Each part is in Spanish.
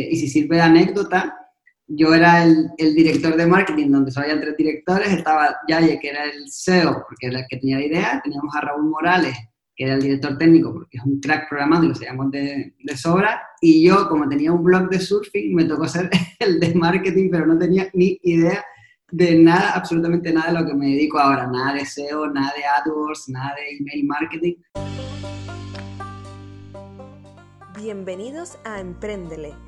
y si sirve de anécdota, yo era el, director de marketing, donde solo había tres directores, estaba Yaye, que era el CEO, porque era el que tenía la idea, teníamos a Raúl Morales, que era el director técnico, porque es un crack programando y lo sabíamos de, de, sobra, y yo, como tenía un blog de surfing, me tocó ser el de marketing, pero no tenía ni idea de nada, absolutamente nada de lo que me dedico ahora, nada de SEO, nada de AdWords, nada de email marketing. Bienvenidos a Emprendele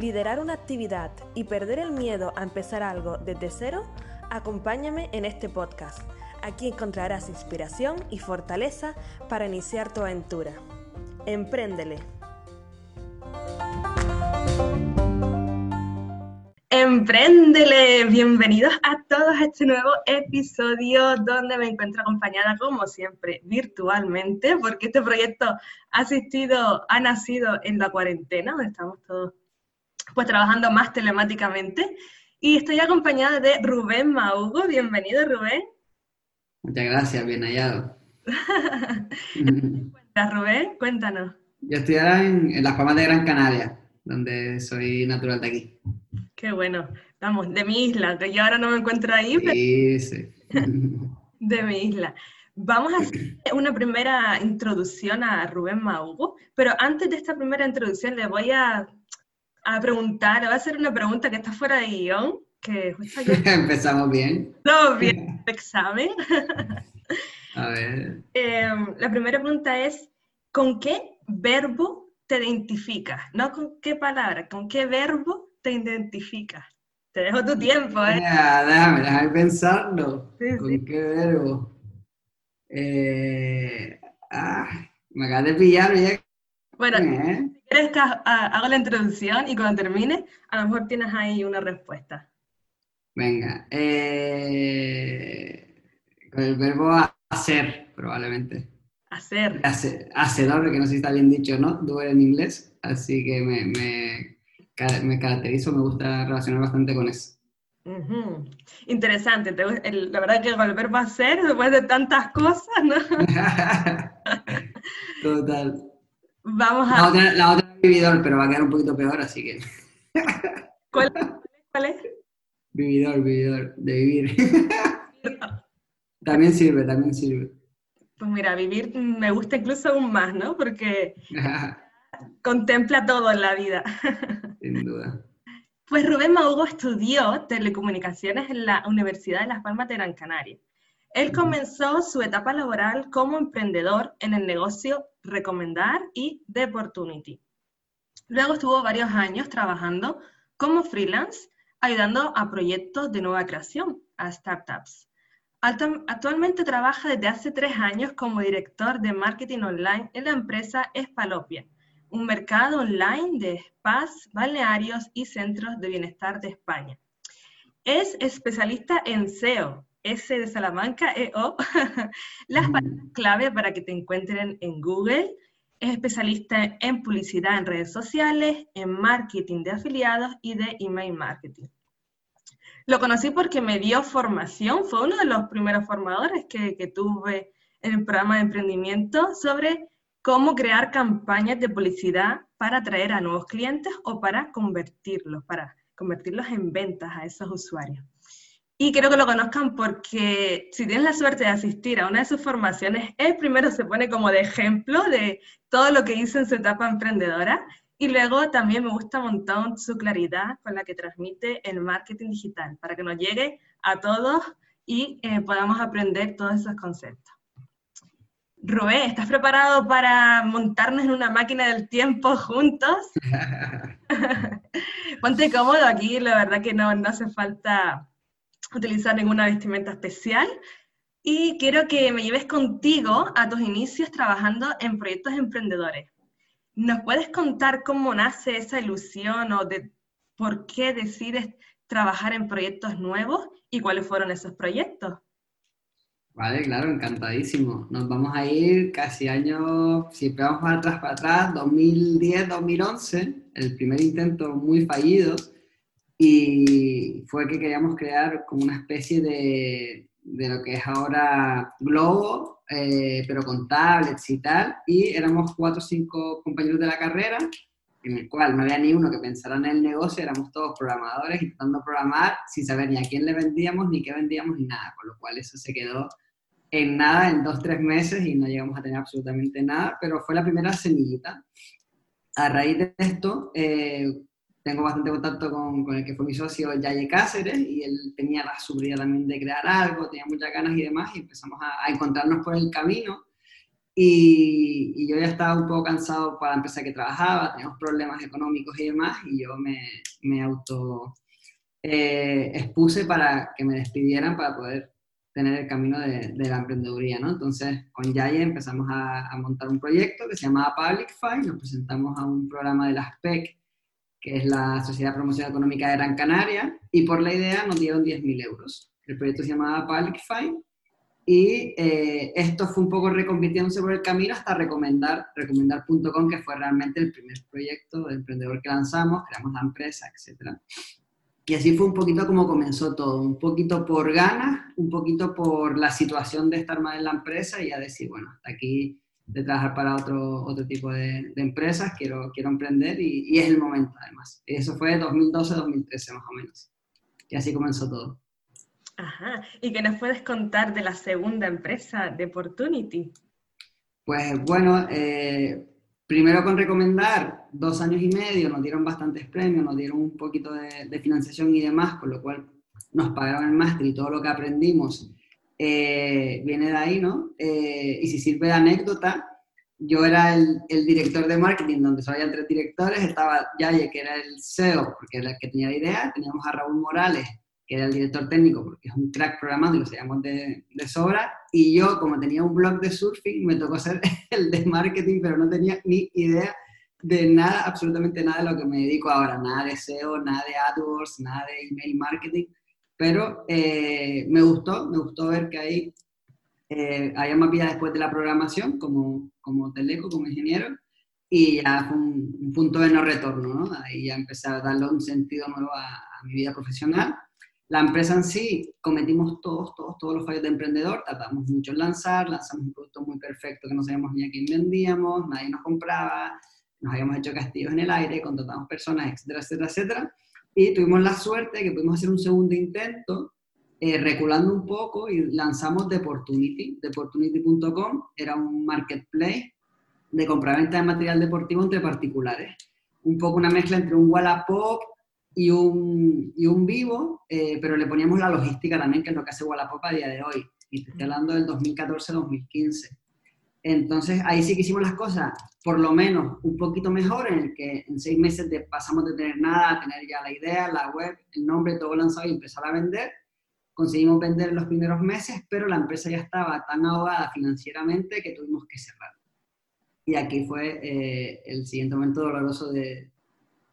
liderar una actividad y perder el miedo a empezar algo desde cero, acompáñame en este podcast. Aquí encontrarás inspiración y fortaleza para iniciar tu aventura. Empréndele. Empréndele, bienvenidos a todos a este nuevo episodio donde me encuentro acompañada como siempre virtualmente porque este proyecto ha asistido, ha nacido en la cuarentena, donde estamos todos pues trabajando más telemáticamente. Y estoy acompañada de Rubén Maugo. Bienvenido, Rubén. Muchas gracias, bien hallado. cuentas, Rubén? Cuéntanos. Yo estoy ahora en, Las Palmas de Gran Canaria, donde soy natural de aquí. Qué bueno. Vamos, de mi isla, que yo ahora no me encuentro ahí, sí, sí. de mi isla. Vamos a hacer una primera introducción a Rubén Maugo, pero antes de esta primera introducción le voy a a preguntar, voy a hacer una pregunta que está fuera de guion, que Empezamos bien. Todo bien, examen. a ver. Em, la primera pregunta es, ¿con qué verbo te identificas? No con qué palabra, ¿con qué verbo te identificas? Te dejo tu tiempo, ¿eh? déjame, déjame pensarlo. ¿Con qué verbo? Eh, ah, me acabas de pillar, ya. Bueno, ¿Eh? Quieres que haga la introducción y cuando termine, a lo mejor tienes ahí una respuesta. Venga, eh, con el verbo hacer, probablemente. Hacer. hacedor, que no sé si está bien dicho, ¿no? Duele en inglés, así que me, me, me, caracterizo, me gusta relacionar bastante con eso. Interesante, la verdad que con el verbo hacer, después de tantas cosas, ¿no? Total. Vamos a... La otra, la otra vividor, pero va a quedar un poquito peor, así que... ¿Cuál, cuál es? Vividor, vividor, de vivir. también sirve, también sirve. Pues mira, vivir me gusta incluso aún más, ¿no? Porque contempla todo en la vida. Sin duda. Pues Rubén Maugo estudió telecomunicaciones en la Universidad de Las Palmas de Gran Canaria. Él comenzó su etapa laboral como emprendedor en el negocio Recomendar y The Opportunity. Luego estuvo varios años trabajando como freelance, ayudando a proyectos de nueva creación, a startups. Actualmente trabaja desde hace tres años como director de marketing online en la empresa Espalopia, un mercado online de spas, balnearios y centros de bienestar de España. Es especialista en SEO, S de Salamanca, EO, las palabras clave para que te encuentren en Google. Es especialista en publicidad en redes sociales, en marketing de afiliados y de email marketing. Lo conocí porque me dio formación, fue uno de los primeros formadores que, que tuve en el programa de emprendimiento sobre cómo crear campañas de publicidad para atraer a nuevos clientes o para convertirlos, para convertirlos en ventas a esos usuarios. Y quiero que lo conozcan porque si tienes la suerte de asistir a una de sus formaciones, él primero se pone como de ejemplo de todo lo que hizo en su etapa emprendedora y luego también me gusta un montón su claridad con la que transmite el marketing digital para que nos llegue a todos y eh, podamos aprender todos esos conceptos. Rubén, ¿estás preparado para montarnos en una máquina del tiempo juntos? Ponte cómodo aquí, la verdad que no, no hace falta utilizar ninguna vestimenta especial. Y quiero que me lleves contigo a tus inicios trabajando en proyectos emprendedores. ¿Nos puedes contar cómo nace esa ilusión o de por qué decides trabajar en proyectos nuevos y cuáles fueron esos proyectos. Vale, claro, encantadísimo. Nos vamos a ir casi años, si vamos para atrás, para atrás, 2010, 2011, el primer intento muy fallido, y fue que queríamos crear como una especie de, de lo que es ahora Globo, eh, pero con tablets y tal, y éramos cuatro o cinco compañeros de la carrera, en el cual no había ni uno que pensara en el negocio, éramos todos programadores intentando programar sin saber ni a quién le vendíamos, ni qué vendíamos, ni nada, con lo cual eso se quedó en nada, en dos, tres meses y no llegamos a tener absolutamente nada, pero fue la primera semillita. A raíz de esto, eh, tengo bastante contacto con, con, el que fue mi socio, Yaye Cáceres, y él tenía la seguridad también de crear algo, tenía muchas ganas y demás, y empezamos a, a encontrarnos por el camino. Y, y, yo ya estaba un poco cansado para la empresa que trabajaba, teníamos problemas económicos y demás, y yo me, me auto eh, expuse para que me despidieran para poder tener el camino de, de la emprendeduría, ¿no? Entonces, con Yaye empezamos a, a, montar un proyecto que se llamaba Publicify, nos presentamos a un programa de la SPEC, que es la Sociedad de Promoción Económica de Gran Canaria, y por la idea nos dieron 10.000 euros. El proyecto se llamaba Publicify, y eh, esto fue un poco reconvirtiéndose por el camino hasta recomendar, recomendar.com, que fue realmente el primer proyecto de emprendedor que lanzamos, creamos la empresa, etc. Y así fue un poquito como comenzó todo, un poquito por ganas, un poquito por la situación de estar más en la empresa y a decir, bueno, hasta aquí de trabajar para otro, otro tipo de, de empresas, quiero, quiero emprender y, y, es el momento además. Eso fue 2012-2013 más o menos. Y así comenzó todo. Ajá. ¿Y qué nos puedes contar de la segunda empresa, de Opportunity? Pues bueno, eh, primero con recomendar, dos años y medio, nos dieron bastantes premios, nos dieron un poquito de, de financiación y demás, con lo cual nos pagaron el máster y todo lo que aprendimos eh, viene de ahí, ¿no? Eh, y si sirve de anécdota, yo era el, el, director de marketing, donde solo había tres directores, estaba Yaye, que era el CEO, porque era el que tenía la idea, teníamos a Raúl Morales, que era el director técnico, porque es un crack programando y lo sabíamos de, de, sobra, y yo, como tenía un blog de surfing, me tocó ser el de marketing, pero no tenía ni idea de nada, absolutamente nada de lo que me dedico ahora, nada de SEO, nada de AdWords, nada de email marketing, pero eh, me gustó, me gustó ver que ahí eh, había más vida después de la programación, como, como teleco, como ingeniero, y ya fue un, un punto de no retorno, ¿no? Ahí ya empecé a darle un sentido nuevo a, a mi vida profesional la empresa en sí, cometimos todos, todos, todos los fallos de emprendedor, tratamos mucho en lanzar, lanzamos un producto muy perfecto que no sabíamos ni a quién vendíamos, nadie nos compraba, nos habíamos hecho castillos en el aire, contratamos personas, etcétera, etcétera, etcétera. Y tuvimos la suerte que pudimos hacer un segundo intento, eh, reculando un poco y lanzamos The Opportunity. Era un marketplace de compraventa de material deportivo entre particulares. Un poco una mezcla entre un Wallapop y un, y un vivo, eh, pero le poníamos la logística también, que es lo que hace Wallapop a día de hoy. Y te estoy hablando del 2014-2015. Entonces, ahí sí que hicimos las cosas, por lo menos, un poquito mejor, en el que en seis meses de, pasamos de tener nada a tener ya la idea, la web, el nombre, todo lanzado y empezar a vender. Conseguimos vender en los primeros meses, pero la empresa ya estaba tan ahogada financieramente que tuvimos que cerrar. Y aquí fue eh, el siguiente momento doloroso de,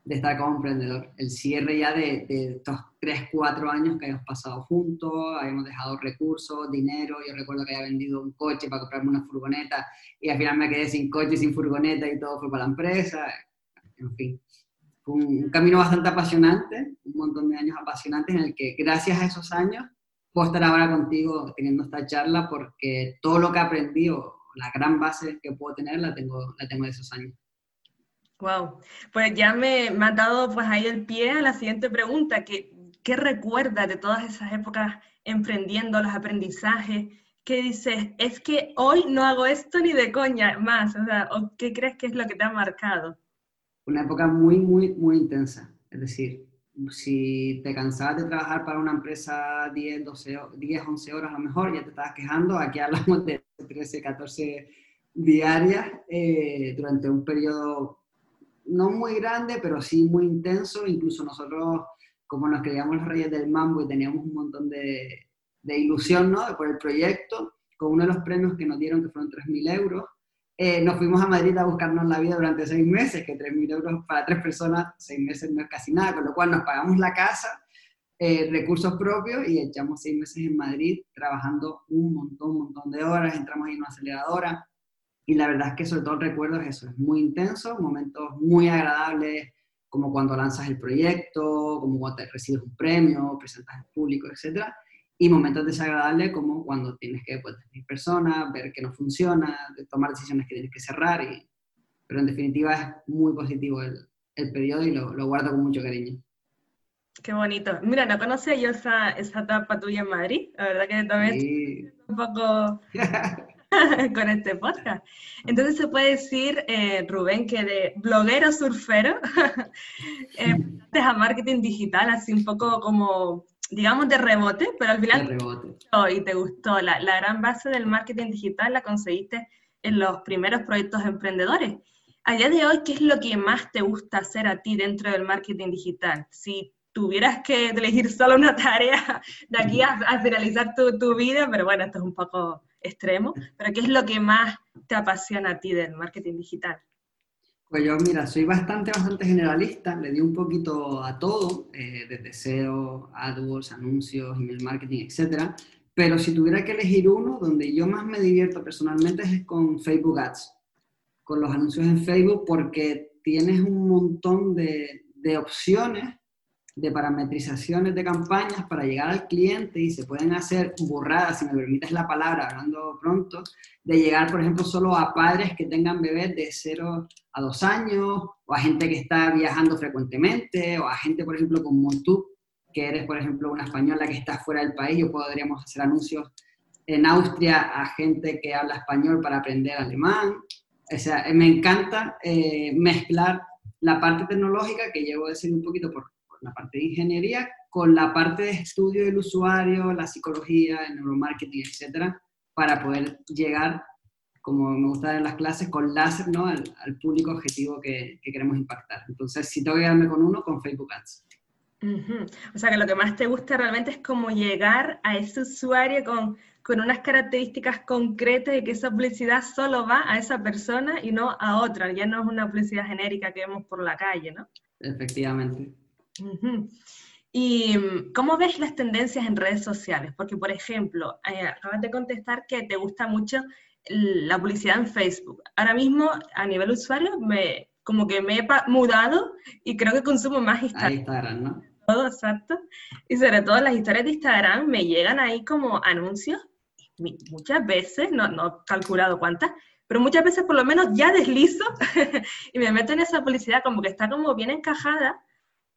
de estar como emprendedor. El cierre ya de, de estos 3, 4 años que habíamos pasado juntos, habíamos dejado recursos, dinero, yo recuerdo que había vendido un coche para comprarme una furgoneta y al final me quedé sin coche, sin furgoneta y todo fue para la empresa, en fin. Fue un, un camino bastante apasionante, un montón de años apasionantes en el que gracias a esos años puedo estar ahora contigo teniendo esta charla porque todo lo que aprendí o la gran base que puedo tener la tengo, la tengo de esos años. Wow, pues ya me, me ha dado pues ahí el pie a la siguiente pregunta, que, ¿qué recuerdas de todas esas épocas emprendiendo, los aprendizajes? ¿Qué dices? Es que hoy no hago esto ni de coña más, o sea, ¿o ¿qué crees que es lo que te ha marcado? Una época muy, muy, muy intensa, es decir, si te cansabas de trabajar para una empresa 10, 12, 10, 11 horas a lo mejor, ya te estabas quejando, aquí hablamos de 13, 14 diarias eh, durante un periodo no muy grande, pero sí muy intenso. Incluso nosotros, como nos creíamos los reyes del mambo y teníamos un montón de, de ilusión ¿no? por el proyecto, con uno de los premios que nos dieron, que fueron 3.000 euros, eh, nos fuimos a Madrid a buscarnos la vida durante seis meses, que 3.000 euros para tres personas, seis meses no es casi nada, con lo cual nos pagamos la casa, eh, recursos propios y echamos seis meses en Madrid trabajando un montón, un montón de horas, entramos en una aceleradora y la verdad es que sobre todo el recuerdo es eso, es muy intenso, momentos muy agradables como cuando lanzas el proyecto, como cuando recibes un premio, presentas al público, etc. Y momentos desagradables como cuando tienes que pues, personas, ver que no funciona, tomar decisiones que tienes que cerrar. Y, pero en definitiva es muy positivo el, el periodo y lo, lo guardo con mucho cariño. Qué bonito. Mira, no conocía yo esa, esa etapa tuya en Madrid. La verdad que también un poco con este podcast. Entonces se puede decir, eh, Rubén, que de bloguero surfero eh, a marketing digital, así un poco como, digamos, de rebote, pero al final... De rebote. y te gustó. La, la gran base del marketing digital la conseguiste en los primeros proyectos emprendedores. A día de hoy, ¿qué es lo que más te gusta hacer a ti dentro del marketing digital? Si tuvieras que elegir solo una tarea de aquí a, finalizar tu, tu, vida, pero bueno, esto es un poco extremo, pero ¿qué es lo que más te apasiona a ti del marketing digital? Pues yo, mira, soy bastante, bastante generalista, le di un poquito a todo, eh, desde SEO, AdWords, anuncios, email marketing, etcétera, pero si tuviera que elegir uno, donde yo más me divierto personalmente es con Facebook Ads, con los anuncios en Facebook, porque tienes un montón de, de opciones de parametrizaciones de campañas para llegar al cliente y se pueden hacer burradas, si me permites la palabra, hablando pronto, de llegar, por ejemplo, solo a padres que tengan bebés de 0 a 2 años, o a gente que está viajando frecuentemente, o a gente, por ejemplo, como tú, que eres, por ejemplo, una española que está fuera del país, o podríamos hacer anuncios en Austria a gente que habla español para aprender alemán. O sea, me encanta eh, mezclar la parte tecnológica, que llevo a decir un poquito por la parte de ingeniería con la parte de estudio del usuario, la psicología, el neuromarketing, etcétera, para poder llegar, como me gusta en las clases, con láser ¿no? al, público objetivo que, queremos impactar. Entonces, si tengo que quedarme con uno, con Facebook Ads. O sea, que lo que más te gusta realmente es como llegar a ese usuario con, con unas características concretas y que esa publicidad solo va a esa persona y no a otra. Ya no es una publicidad genérica que vemos por la calle, ¿no? Efectivamente. ¿Y mm, cómo ves las tendencias en redes sociales? Porque, por ejemplo, eh, acabas de contestar que te gusta mucho la publicidad en Facebook. Ahora mismo, a nivel usuario, me, como que me he mudado y creo que consumo más Instagram. Instagram, ¿no? Todo, exacto. Y sobre todo las historias de Instagram me llegan ahí como anuncios, muchas veces, no, no he calculado cuántas, pero muchas veces por lo menos ya deslizo y me meto en esa publicidad como que está como bien encajada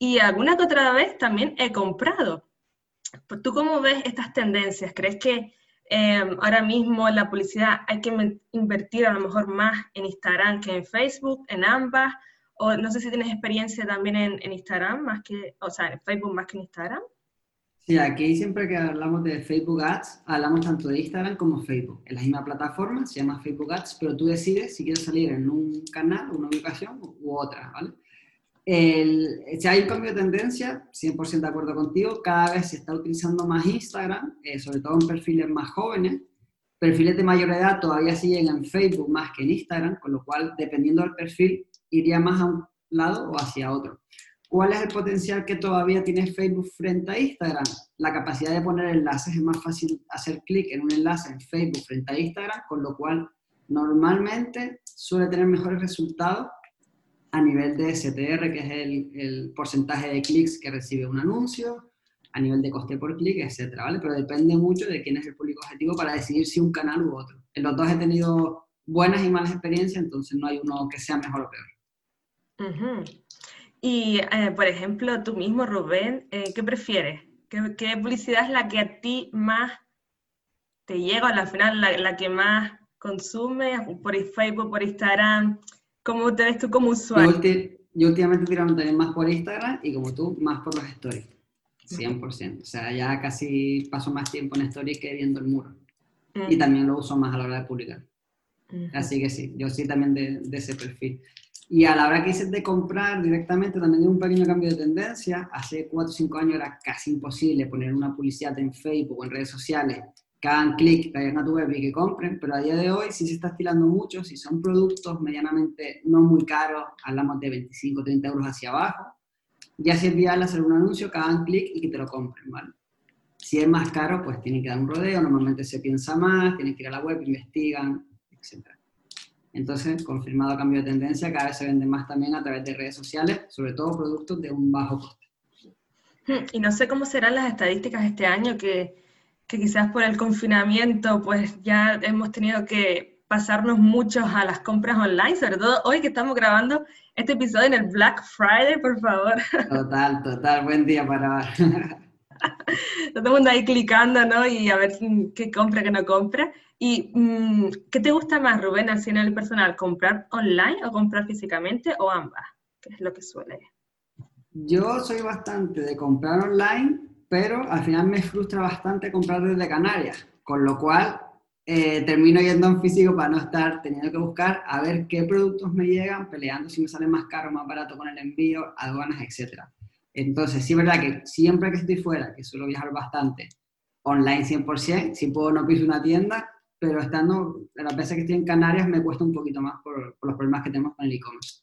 y alguna que otra vez también he comprado. ¿Tú cómo ves estas tendencias? ¿Crees que em, ahora mismo en la publicidad hay que invertir a lo mejor más en Instagram que en Facebook, en ambas? O no sé si tienes experiencia también en, Instagram, más que, o sea, en Facebook más que en Instagram. Sí, aquí siempre que hablamos de Facebook Ads, hablamos tanto de Instagram como Facebook. En la misma plataforma, se llama Facebook Ads, pero tú decides si quieres salir en un canal, una ubicación u otra, ¿vale? El, si hay un cambio de tendencia, 100% de acuerdo contigo, cada vez se está utilizando más Instagram, eh, sobre todo en perfiles más jóvenes. Perfiles de mayor edad todavía siguen en Facebook más que en Instagram, con lo cual, dependiendo del perfil, iría más a un lado o hacia otro. ¿Cuál es el potencial que todavía tiene Facebook frente a Instagram? La capacidad de poner enlaces es más fácil hacer clic en un enlace en Facebook frente a Instagram, con lo cual normalmente suele tener mejores resultados a nivel de STR, que es el, el porcentaje de clics que recibe un anuncio, a nivel de coste por clic, etcétera, ¿vale? Pero depende mucho de quién es el público objetivo para decidir si un canal u otro. En los dos he tenido buenas y malas experiencias, entonces no hay uno que sea mejor o peor. Y, eh, por ejemplo, tú mismo, Rubén, eh, ¿qué prefieres? ¿Qué, ¿Qué, publicidad es la que a ti más te llega, al final la, la que más consumes, por Facebook, por Instagram? ¿Cómo te ves tú como usuario? Yo, últimamente tiro también más por Instagram y como tú, más por los stories. 100%. O sea, ya casi paso más tiempo en stories que viendo el muro. Y también lo uso más a la hora de publicar. Así que sí, yo sí también de, de, ese perfil. Y a la hora que hice de comprar directamente, también de un pequeño cambio de tendencia. Hace 4 o 5 años era casi imposible poner una publicidad en Facebook o en redes sociales que hagan clic, que a tu web y que compren, pero a día de hoy sí se está estilando mucho, si son productos medianamente no muy caros, hablamos de 25, 30 euros hacia abajo, ya si es viable hacer un anuncio, que clic y que te lo compren, ¿vale? Si es más caro, pues tienen que dar un rodeo, normalmente se piensa más, tienen que ir a la web, investigan, etc. Entonces, confirmado cambio de tendencia, cada vez se vende más también a través de redes sociales, sobre todo productos de un bajo coste. Y no sé cómo serán las estadísticas este año, que, que quizás por el confinamiento, pues ya hemos tenido que pasarnos muchos a las compras online, sobre todo hoy que estamos grabando este episodio en el Black Friday, por favor. Total, total, buen día para... Todo el mundo ahí clicando, ¿no? Y a ver qué compra, qué no compra. ¿Y mm, qué te gusta más, Rubén, al el personal? ¿Comprar online o comprar físicamente o ambas? ¿Qué es lo que suele? Yo soy bastante de comprar online, pero al final me frustra bastante comprar desde Canarias, con lo cual eh, termino yendo en físico para no estar teniendo que buscar a ver qué productos me llegan, peleando si me sale más caro o más barato con el envío, aduanas, etc. Entonces, sí es verdad que siempre que estoy fuera, que suelo viajar bastante, online 100%, si puedo no piso una tienda, pero estando, las veces que estoy en Canarias me cuesta un poquito más por, los problemas que tenemos con el e-commerce.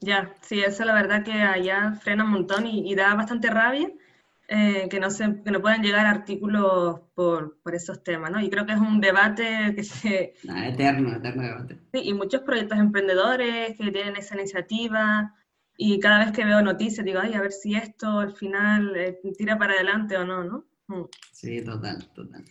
Ya, sí, eso la verdad que allá frena un montón y, da bastante rabia eh, que, no se, que no puedan llegar artículos por, por, esos temas, ¿no? Y creo que es un debate que se... eterno, eterno debate. Sí, y muchos proyectos emprendedores que tienen esa iniciativa y cada vez que veo noticias digo, ay, a ver si esto al final eh, tira para adelante o no, ¿no? Mm. Sí, total, total.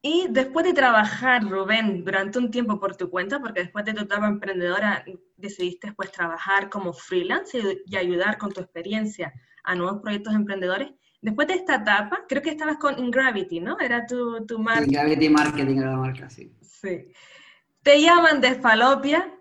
Y después de trabajar, Rubén, durante un tiempo por tu cuenta, porque después de tu etapa emprendedora decidiste pues trabajar como freelance y, ayudar con tu experiencia a nuevos proyectos emprendedores. Después de esta etapa, creo que estabas con Ingravity, ¿no? Era tu, tu marca. Ingravity Marketing era la marca, sí. Sí. Te llaman de Falopia.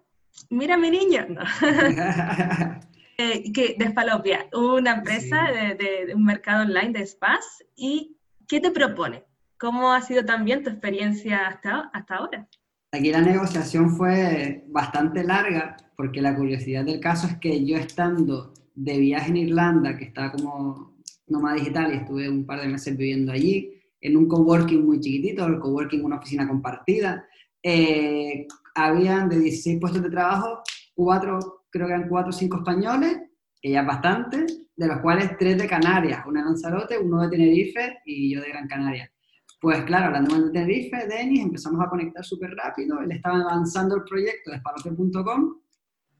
Mira mi niño. eh, que Falopia, una empresa de, de, un mercado online de spas. ¿Y qué te propone? ¿Cómo ha sido también tu experiencia hasta, hasta ahora? Aquí la negociación fue bastante larga, porque la curiosidad del caso es que yo estando de viaje en Irlanda, que estaba como nómada digital y estuve un par de meses viviendo allí, en un coworking muy chiquitito, el coworking una oficina compartida, eh, habían de 16 puestos de trabajo, cuatro, creo que eran cuatro o cinco españoles, que ya es bastante, de los cuales tres de Canarias, uno de Lanzarote, uno de Tenerife y yo de Gran Canaria. Pues claro, hablando de Tenerife, Denis, empezamos a conectar súper rápido, él estaba avanzando el proyecto de espalote.com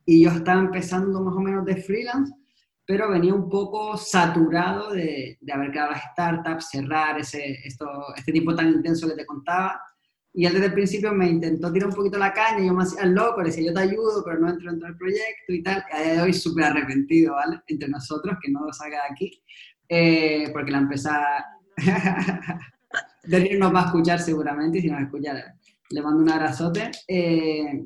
y yo estaba empezando más o menos de freelance, pero venía un poco saturado de, de haber creado las startups, cerrar ese, esto, este tipo tan intenso que te contaba. Y él desde el principio me intentó tirar un poquito la caña, yo me hacía loco, le decía, yo te ayudo, pero no entro dentro del proyecto y tal. Y a día de hoy súper arrepentido, ¿vale? Entre nosotros, que no lo salga de aquí, eh, porque la empresa... Denis nos va a escuchar seguramente y si nos escucha le mando un abrazote. Eh,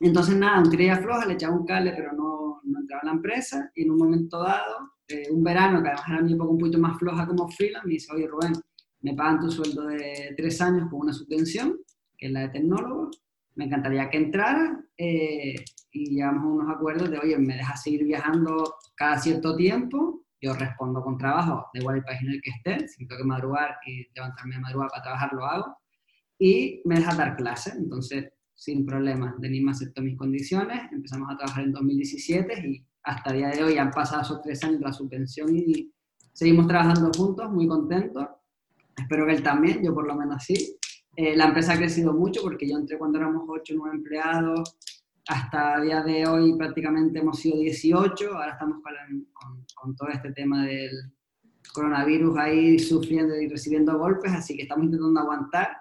entonces nada, un tirilla floja, le echaba un cable pero no, no, entraba en la empresa. Y en un momento dado, eh, un verano que además era mi época un poquito más floja como freelance, me dice, oye Rubén, me pagan tu sueldo de tres años con una subvención, que es la de tecnólogo, me encantaría que entrara eh, y llegamos a unos acuerdos de, oye, me dejas seguir viajando cada cierto tiempo yo respondo con trabajo, de igual el país en el que esté, si tengo que madrugar y levantarme de madrugada para trabajar, lo hago, y me deja dar clases, entonces sin problemas, me aceptó mis condiciones, empezamos a trabajar en 2017 y hasta el día de hoy han pasado esos tres años de la subvención y seguimos trabajando juntos, muy contentos, espero que él también, yo por lo menos sí. Eh, la empresa ha crecido mucho porque yo entré cuando éramos 8 o 9 empleados, hasta el día de hoy prácticamente hemos sido 18, ahora estamos con, todo este tema del coronavirus ahí sufriendo y recibiendo golpes, así que estamos intentando aguantar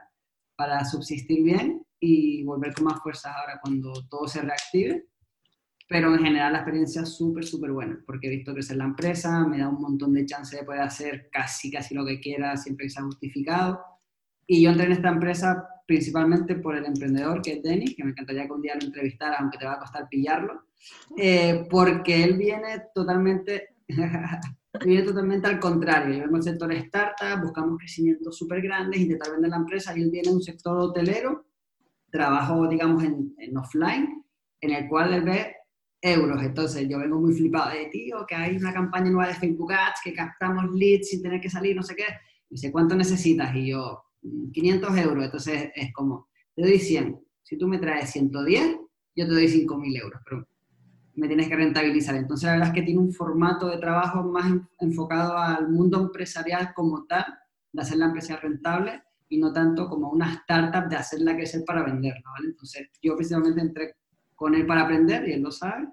para subsistir bien y volver con más fuerzas ahora cuando todo se reactive. Pero en general la experiencia es súper, súper buena, porque he visto crecer la empresa, me da un montón de chance de poder hacer casi, casi lo que quiera, siempre que sea justificado. Y yo entré en esta empresa principalmente por el emprendedor que es Denis, que me encantaría que un día lo entrevistara, aunque te va a costar pillarlo, eh, porque él viene totalmente, viene totalmente al contrario. Yo vengo del sector startup, buscamos crecimientos súper grandes, intentar vender la empresa, y él viene en un sector hotelero, trabajo, digamos, en, en offline, en el cual él ve euros. Entonces yo vengo muy flipado de, tío, que hay una campaña nueva de Facebook Ads, que captamos leads sin tener que salir, no sé qué. Y dice, ¿cuánto necesitas? Y yo, 500 euros, entonces es como, te doy 100, si tú me traes 110, yo te doy 5.000 euros, pero me tienes que rentabilizar. Entonces, la verdad es que tiene un formato de trabajo más enfocado al mundo empresarial como tal, de hacer la empresa rentable, y no tanto como una startup de hacerla crecer para venderla, ¿vale? Entonces, yo precisamente entré con él para aprender, y él lo sabe,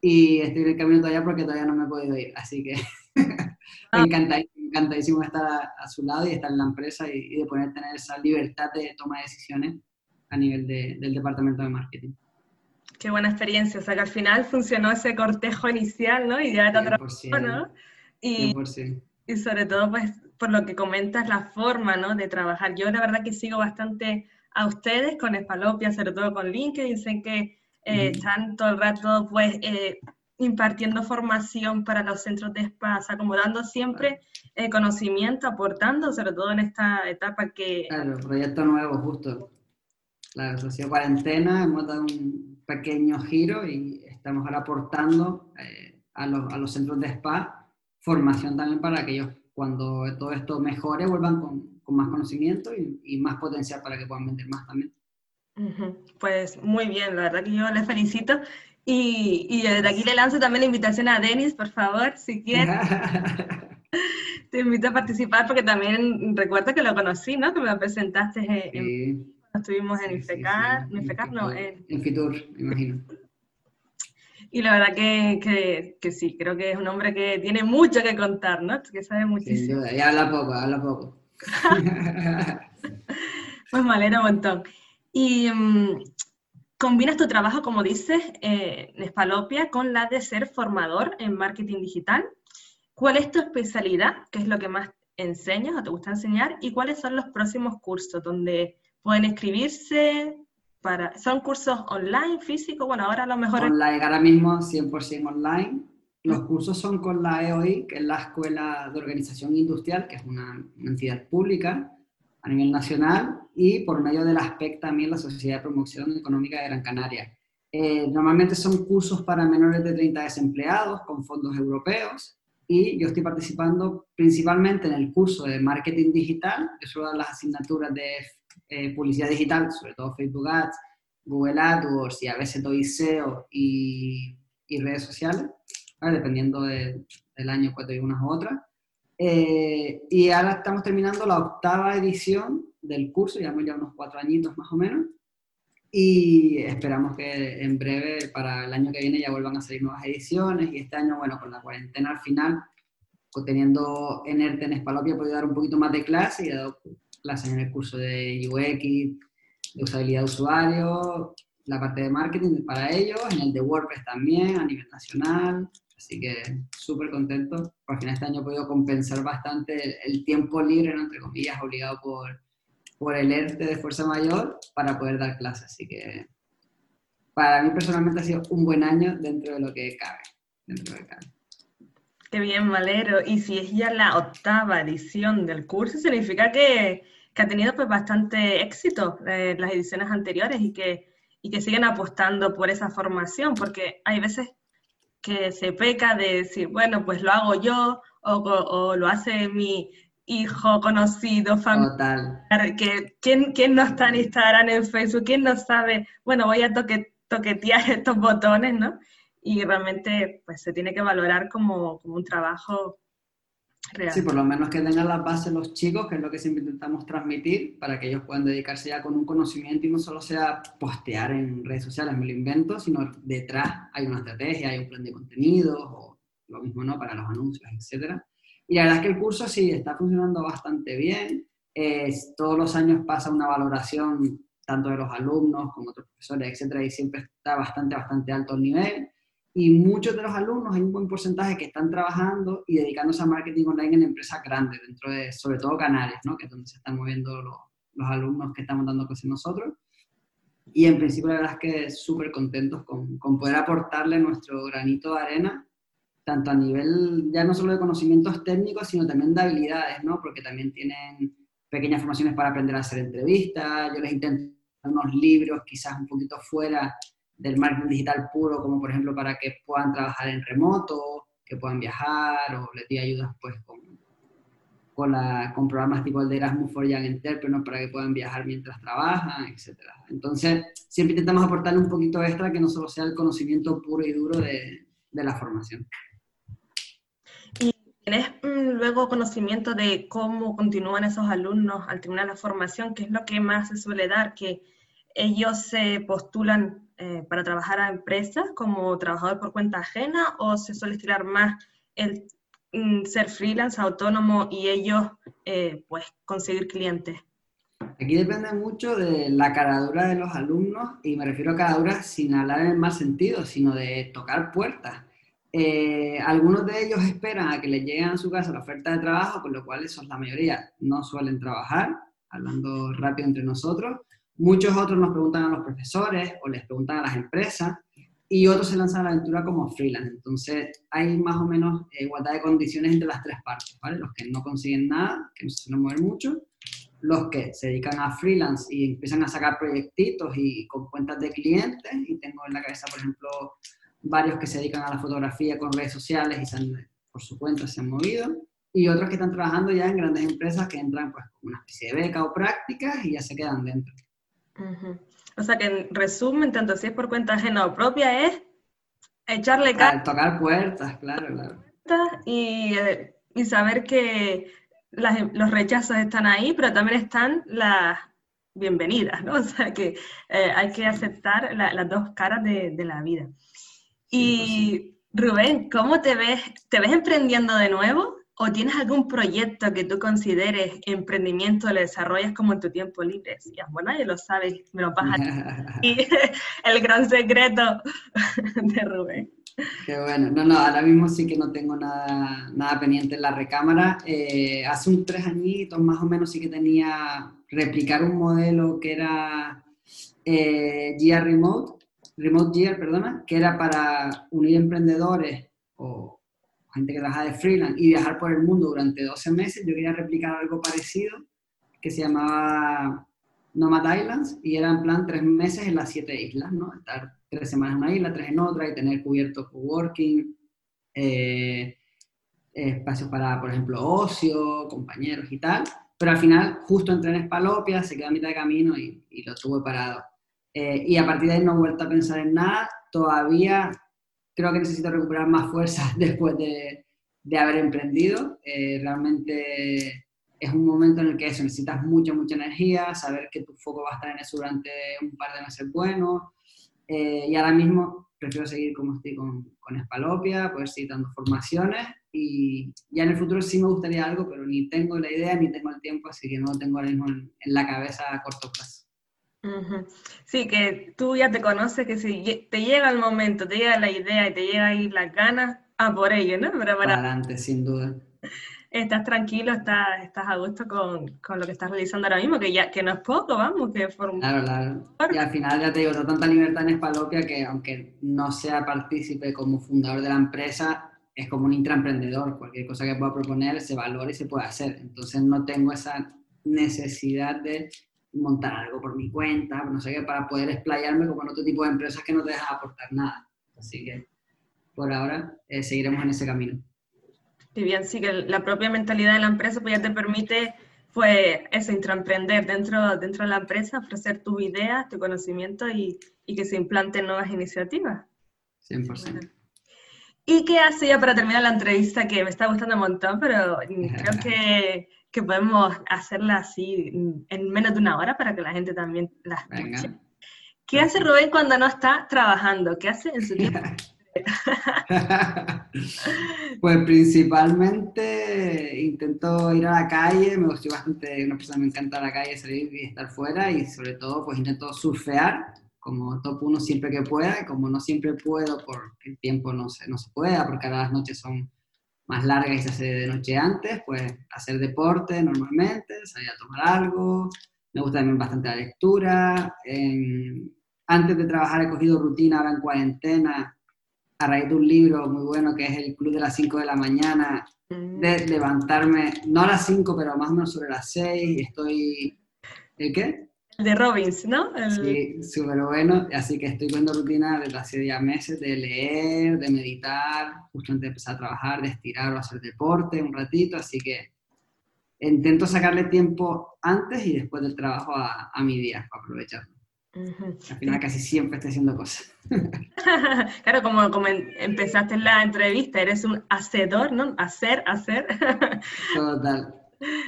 y estoy en el camino todavía porque todavía no me he podido ir, así que me, encanta, encantadísimo estar a, su lado y estar en la empresa y, de poder tener esa libertad de toma de decisiones a nivel del departamento de marketing. Qué buena experiencia, o sea que al final funcionó ese cortejo inicial, ¿no? Y ya te atrapó, ¿no? Y, y sobre todo, pues, por lo que comentas, la forma, ¿no? De trabajar. Yo la verdad que sigo bastante a ustedes con Espalopia, sobre todo con LinkedIn, sé que eh, están todo el rato, pues, eh, impartiendo formación para los centros de spa, acomodando siempre eh, conocimiento, aportando, sobre todo en esta etapa que... Claro, proyecto nuevo, justo. Claro, ha sido cuarentena, hemos dado un pequeño giro y estamos ahora aportando eh, a, los, a, los, centros de spa formación también para que ellos, cuando todo esto mejore, vuelvan con, con más conocimiento y, y, más potencial para que puedan vender más también. Pues muy bien, la verdad que yo les felicito y, y, desde aquí le lanzo también la invitación a Denis, por favor, si quieres. Te invito a participar porque también recuerdo que lo conocí, ¿no? Que me lo presentaste en, estuvimos en IFECAR, no, en, en Fitur, imagino. Y la verdad que, que, que, sí, creo que es un hombre que tiene mucho que contar, ¿no? Que sabe muchísimo. y habla poco, habla poco. pues me alegra un montón. Y mm, combinas tu trabajo, como dices, eh, en Espalopia, con la de ser formador en marketing digital. ¿Cuál es tu especialidad? ¿Qué es lo que más enseñas o te gusta enseñar? ¿Y cuáles son los próximos cursos donde pueden inscribirse? Para... ¿Son cursos online, físicos? Bueno, ahora a lo mejor... Online, ahora mismo 100% online. Los cursos son con la EOI, que es la Escuela de Organización Industrial, que es una entidad pública a nivel nacional y por medio del ASPEC también la Sociedad de Promoción Económica de Gran Canaria. Eh, normalmente son cursos para menores de 30 desempleados con fondos europeos y yo estoy participando principalmente en el curso de marketing digital, que son las asignaturas de eh, publicidad digital, sobre todo Facebook Ads, Google AdWords y a veces doy SEO y, y redes sociales, dependiendo del año, pues doy unas u otras. Eh, y ahora estamos terminando la octava edición del curso, llevamos ya unos cuatro añitos más o menos, y esperamos que en breve, para el año que viene, ya vuelvan a salir nuevas ediciones, y este año, bueno, con la cuarentena al final, teniendo ERTE en Espalopia, he podido dar un poquito más de clase y he dado clases en el curso de UX, de usabilidad de usuario, la parte de marketing para ellos, en el de WordPress también, a nivel nacional, Así que súper contento, porque en este año he podido compensar bastante el, tiempo libre, entre comillas, obligado por, por el ERTE de fuerza mayor para poder dar clases. Así que para mí personalmente ha sido un buen año dentro de lo que cabe. Dentro de cabe. Qué bien, Valero. Y si es ya la octava edición del curso, significa que, que ha tenido pues bastante éxito eh, las ediciones anteriores y que, y que siguen apostando por esa formación, porque hay veces que se peca de decir, bueno, pues lo hago yo o, lo hace mi hijo conocido, familiar, que ¿quién, ¿quién, no está en Instagram, en Facebook? ¿Quién no sabe? Bueno, voy a toque, toquetear estos botones, ¿no? Y realmente pues se tiene que valorar como, como un trabajo Sí, por lo menos que tengan las bases los chicos, que es lo que siempre intentamos transmitir, para que ellos puedan dedicarse ya con un conocimiento y no solo sea postear en redes sociales, me lo invento, sino detrás hay una estrategia, hay un plan de contenidos, o lo mismo, ¿no? Para los anuncios, etc. Y la verdad es que el curso sí está funcionando bastante bien. todos los años pasa una valoración tanto de los alumnos como otros profesores, etc. Y siempre está bastante, bastante alto el nivel y muchos de los alumnos, hay un buen porcentaje que están trabajando y dedicándose a marketing online en empresas grandes, dentro de, sobre todo Canarias, ¿no? que es donde se están moviendo los, los alumnos que estamos dando clases nosotros. Y en principio la verdad es que súper contentos con, con, poder aportarle nuestro granito de arena, tanto a nivel ya no solo de conocimientos técnicos, sino también de habilidades, ¿no? porque también tienen pequeñas formaciones para aprender a hacer entrevistas, yo les intento unos libros quizás un poquito fuera del marketing digital puro, como por ejemplo para que puedan trabajar en remoto, que puedan viajar o les di ayudas pues con, con, la, con programas tipo el de Erasmus for Young Entrepreneurs para que puedan viajar mientras trabajan, etc. Entonces, siempre intentamos aportarle un poquito extra que no solo sea el conocimiento puro y duro de, de la formación. ¿Y tienes mm, luego conocimiento de cómo continúan esos alumnos al terminar la formación? ¿Qué es lo que más se suele dar? Que ellos se postulan eh, para trabajar a empresas como trabajador por cuenta ajena o se suele estirar más el mm, ser freelance, autónomo y ellos eh, pues conseguir clientes? Aquí depende mucho de la caradura de los alumnos, y me refiero a caradura sin hablar en el mal sentido, sino de tocar puertas. Eh, algunos de ellos esperan a que les lleguen a su casa la oferta de trabajo, con lo cual esos, la mayoría, no suelen trabajar, hablando rápido entre nosotros. Muchos otros nos preguntan a los profesores o les preguntan a las empresas y otros se lanzan a la aventura como freelance. Entonces, hay más o menos igualdad de condiciones entre las tres partes, ¿vale? Los que no consiguen nada, que no se suelen mover mucho, los que se dedican a freelance y empiezan a sacar proyectitos y con cuentas de clientes, y tengo en la cabeza, por ejemplo, varios que se dedican a la fotografía con redes sociales y se han, por su cuenta se han movido, y otros que están trabajando ya en grandes empresas que entran pues con una especie de beca o prácticas y ya se quedan dentro. O sea que en resumen, tanto si es por cuenta ajena o propia, es echarle cara. Tocar puertas, claro, claro. Y, eh, y saber que los rechazos están ahí, pero también están las bienvenidas, ¿no? O sea que eh, hay que aceptar las dos caras de, de la vida. Y Rubén, ¿cómo te ves? ¿Te ves emprendiendo de nuevo? ¿O tienes algún proyecto que tú consideres emprendimiento, lo desarrollas como en tu tiempo libre? Decías, bueno, ya lo sabes, me lo vas a... y el gran secreto de Rubén. Qué bueno. No, no, ahora mismo sí que no tengo nada, nada pendiente en la recámara. Eh, hace un tres añitos más o menos sí que tenía replicar un modelo que era eh, Gear Remote, Remote Gear, perdona, que era para unir emprendedores o gente que trabaja de freelance y viajar por el mundo durante 12 meses. Yo quería replicar algo parecido que se llamaba Nomad Islands y era en plan tres meses en las siete islas, ¿no? Estar tres semanas en una isla, tres en otra y tener cubierto coworking, eh, espacios para, por ejemplo, ocio, compañeros y tal. Pero al final, justo entré en Espalopia, se quedó a mitad de camino y, lo tuve parado. Eh, y a partir de ahí no he vuelto a pensar en nada. Todavía creo que necesito recuperar más fuerza después de, de haber emprendido. Eh, realmente es un momento en el que eso, necesitas mucha, mucha energía, saber que tu foco va a estar en eso durante un par de meses buenos. Eh, y ahora mismo prefiero seguir como estoy con, con Espalopia, poder seguir dando formaciones y ya en el futuro sí me gustaría algo, pero ni tengo la idea ni tengo el tiempo, así que no lo tengo ahora mismo en, la cabeza a corto plazo. Sí, que tú ya te conoces, que si te llega el momento, te llega la idea y te llega ahí las ganas, a por ello, ¿no? para... Adelante, sin duda estás tranquilo, estás, estás a gusto con, con, lo que estás realizando ahora mismo, que ya que no es poco, vamos, que forma... Claro, claro. Y al final, ya te digo, tanta libertad en Espalopia que aunque no sea partícipe como fundador de la empresa, es como un intraemprendedor. Cualquier cosa que pueda proponer se valora y se puede hacer. Entonces no tengo esa necesidad de montar algo por mi cuenta, no sé qué, para poder explayarme como en otro tipo de empresas que no te dejan aportar nada. Así que por ahora eh, seguiremos en ese camino. Y bien, sí, que la propia mentalidad de la empresa pues ya te permite, pues, eso, intraemprender dentro, dentro de la empresa, ofrecer tus ideas, tu conocimiento y, y que se implanten nuevas iniciativas. 100%. ¿Y qué hace ya para terminar la entrevista? Que me está gustando un montón, pero creo que, que podemos hacerla así en menos de una hora para que la gente también la escuche. ¿Qué hace Rubén cuando no está trabajando? ¿Qué hace en su tiempo? pues principalmente intento ir a la calle, me gusta bastante, una persona me encanta la calle, salir y estar fuera y sobre todo pues intento surfear como top uno siempre que pueda, como no siempre puedo porque el tiempo no se, no se pueda, porque ahora las noches son más largas y se hace de noche antes, pues hacer deporte normalmente, salir a tomar algo, me gusta también bastante la lectura, antes de trabajar he cogido rutina ahora en cuarentena, a raíz de un libro muy bueno que es El Club de las 5 de la mañana, mm. de levantarme, no a las 5, pero más o menos sobre las 6, estoy... ¿El qué? El de Robbins, ¿no? Sí, súper bueno, así que estoy con rutina desde hace ya meses de leer, de meditar, justo antes de empezar a trabajar, de estirar o hacer deporte un ratito, así que intento sacarle tiempo antes y después del trabajo a, a mi día, para aprovecharlo. Al final casi siempre estoy haciendo cosas. claro, como, como empezaste la entrevista, eres un hacedor, ¿no? Hacer, hacer. Total.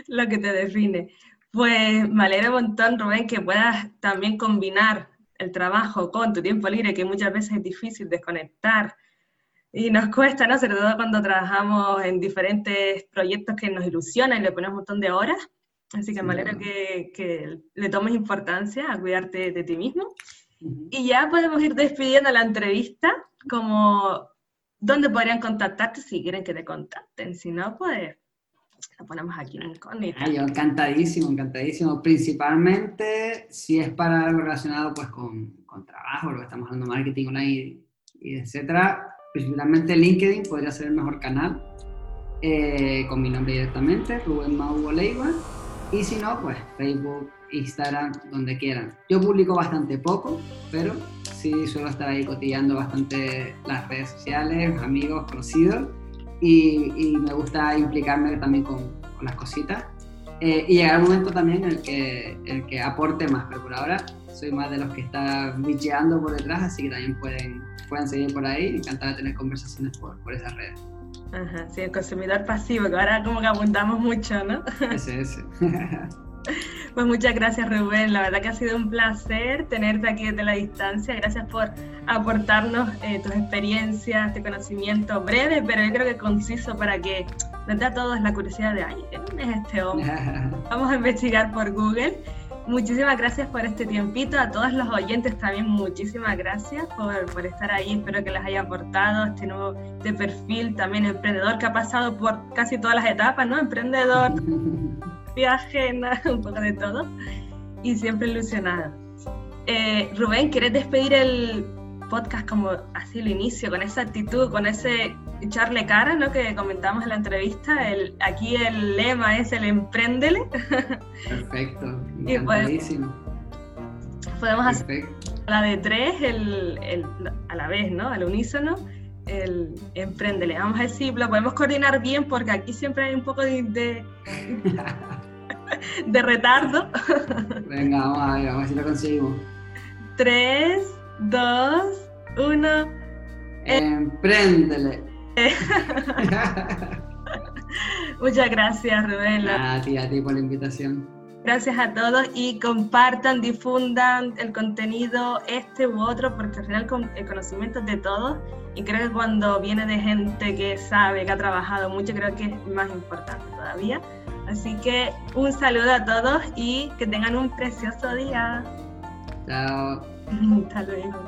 Lo que te define. Pues me alegra un montón, Rubén, que puedas también combinar el trabajo con tu tiempo libre, que muchas veces es difícil desconectar. Y nos cuesta, ¿no? Sobre todo cuando trabajamos en diferentes proyectos que nos ilusionan y le ponemos un montón de horas. Así que me alegra que, que, le tomes importancia a cuidarte de ti mismo. Y ya podemos ir despidiendo la entrevista, como dónde podrían contactarte si quieren que te contacten. Si no, pues lo ponemos aquí en incógnita. yo encantadísimo, encantadísimo. Principalmente si es para algo relacionado pues con, con trabajo, lo que estamos hablando, marketing online y, etcétera. Principalmente LinkedIn podría ser el mejor canal. Eh, con mi nombre directamente, Rubén Mau Leiva y si no, pues Facebook, Instagram, donde quieran. Yo publico bastante poco, pero sí suelo estar ahí cotillando bastante las redes sociales, amigos, conocidos, y, me gusta implicarme también con, las cositas. Eh, y llegar un momento también en el que, el que aporte más, pero por ahora soy más de los que está bicheando por detrás, así que también pueden, pueden seguir por ahí. Encantada de tener conversaciones por, por esas redes. Ajá, sí, el consumidor pasivo, que ahora como que apuntamos mucho, ¿no? Ese, ese. Pues muchas gracias Rubén, la verdad que ha sido un placer tenerte aquí desde la distancia, gracias por aportarnos eh, tus experiencias, tu conocimiento breve, pero yo creo que conciso para que nos dé a todos la curiosidad de, ay, ¿quién es este hombre? Vamos a investigar por Google Muchísimas gracias por este tiempito. A todos los oyentes también muchísimas gracias por, por, estar ahí. Espero que les haya aportado este nuevo de perfil también emprendedor que ha pasado por casi todas las etapas, ¿no? Emprendedor, viaje, un poco de todo. Y siempre ilusionado. Eh, Rubén, ¿quieres despedir el podcast como así el inicio, con esa actitud, con ese echarle cara, ¿no? Que comentamos en la entrevista. El, aquí el lema es el empréndele. Perfecto, buenísimo. podemos hacer la de tres el, el, a la vez, ¿no? Al unísono, el empréndele. Vamos a ver si lo podemos coordinar bien porque aquí siempre hay un poco de, de, de retardo. Venga, vamos a ver, vamos a ver si lo conseguimos. Tres, dos, uno. Empréndele. Muchas gracias, Rubén. A ti, a ti por la invitación. Gracias a todos y compartan, difundan el contenido este u otro, porque al final el conocimiento es de todos y creo que cuando viene de gente que sabe, que ha trabajado mucho, creo que es más importante todavía. Así que un saludo a todos y que tengan un precioso día. Chao. Hasta luego.